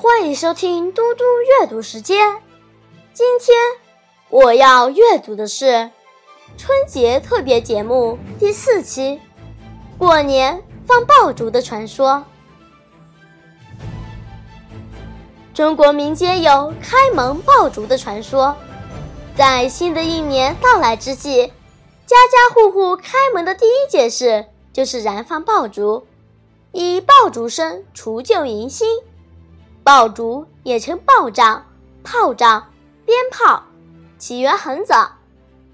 欢迎收听嘟嘟阅读时间。今天我要阅读的是春节特别节目第四期——过年放爆竹的传说。中国民间有开门爆竹的传说，在新的一年到来之际，家家户户开门的第一件事就是燃放爆竹。以爆竹声除旧迎新，爆竹也称爆仗、炮仗、鞭炮，起源很早，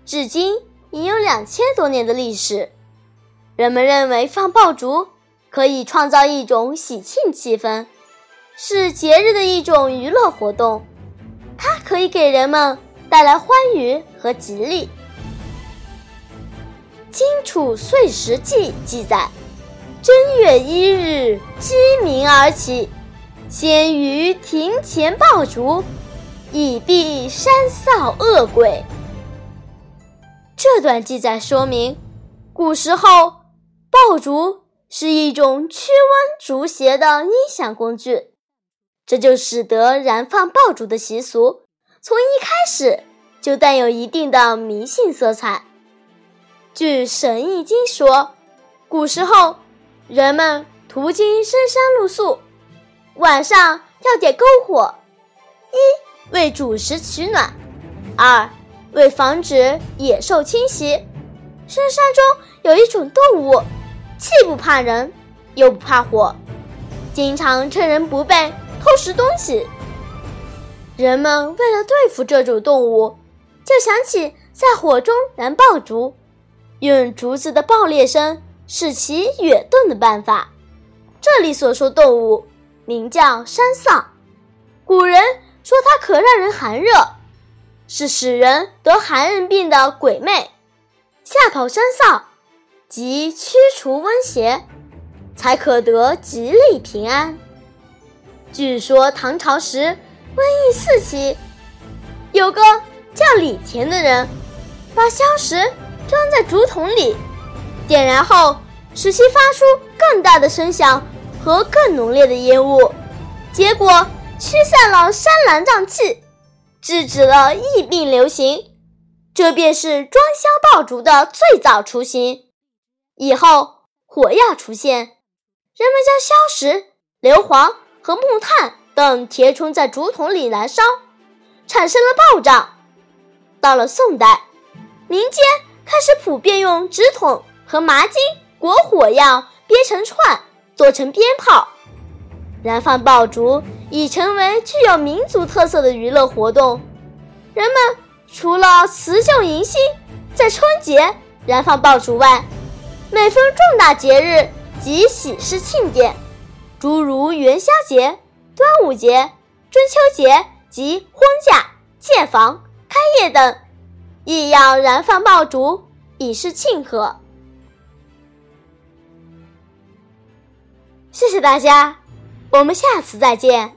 至今已有两千多年的历史。人们认为放爆竹可以创造一种喜庆气氛，是节日的一种娱乐活动，它可以给人们带来欢愉和吉利。《荆楚岁时记》记载。正月一日，鸡鸣而起，先于庭前爆竹，以避山扫恶鬼。这段记载说明，古时候爆竹是一种驱蚊逐邪的音响工具，这就使得燃放爆竹的习俗从一开始就带有一定的迷信色彩。据《神异经》说，古时候。人们途经深山露宿，晚上要点篝火，一为主食取暖，二为防止野兽侵袭。深山中有一种动物，既不怕人，又不怕火，经常趁人不备偷食东西。人们为了对付这种动物，就想起在火中燃爆竹，用竹子的爆裂声。使其远遁的办法。这里所说动物名叫山丧，古人说它可让人寒热，是使人得寒人病的鬼魅。吓跑山丧，即驱除瘟邪，才可得吉利平安。据说唐朝时瘟疫四起，有个叫李田的人，把硝石装在竹筒里。点燃后，使其发出更大的声响和更浓烈的烟雾，结果驱散了山岚瘴气，制止了疫病流行。这便是装箱爆竹的最早雏形。以后火药出现，人们将硝石、硫磺和木炭等填充在竹筒里燃烧，产生了爆炸。到了宋代，民间开始普遍用纸筒。和麻筋裹火药编成串，做成鞭炮，燃放爆竹已成为具有民族特色的娱乐活动。人们除了辞旧迎新，在春节燃放爆竹外，每逢重大节日及喜事庆典，诸如元宵节、端午节、中秋节及婚嫁、建房、开业等，亦要燃放爆竹以示庆贺。谢谢大家，我们下次再见。